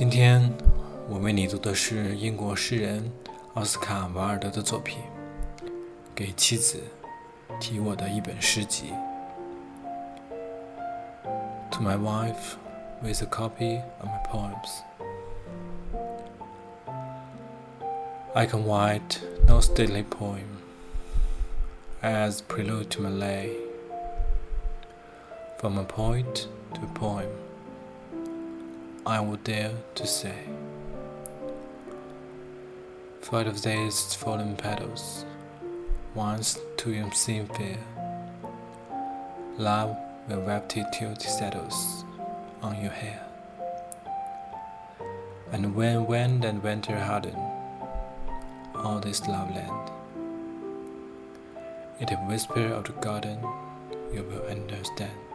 今天我为你读的是英国诗人奥斯卡·王尔德的作品，《给妻子》，题我的一本诗集。To my wife, with a copy of my poems. I can write no stately poem as prelude to my lay, from a poet to a poem. I would dare to say. Flight of these fallen petals, once to you seem fair. Love will wrap it till it settles on your hair. And when wind and winter harden all this love land, it a whisper of the garden you will understand.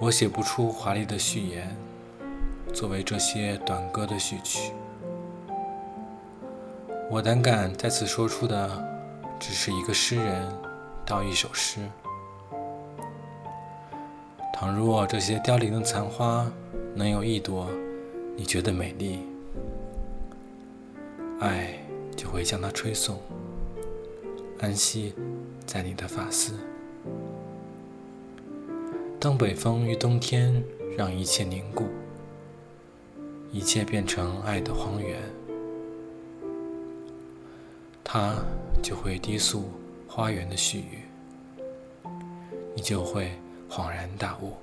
我写不出华丽的序言，作为这些短歌的序曲。我胆敢在此说出的，只是一个诗人道一首诗。倘若这些凋零的残花能有一朵你觉得美丽，爱就会将它吹送，安息在你的发丝。当北风与冬天让一切凝固，一切变成爱的荒原，它就会低诉花园的絮语，你就会恍然大悟。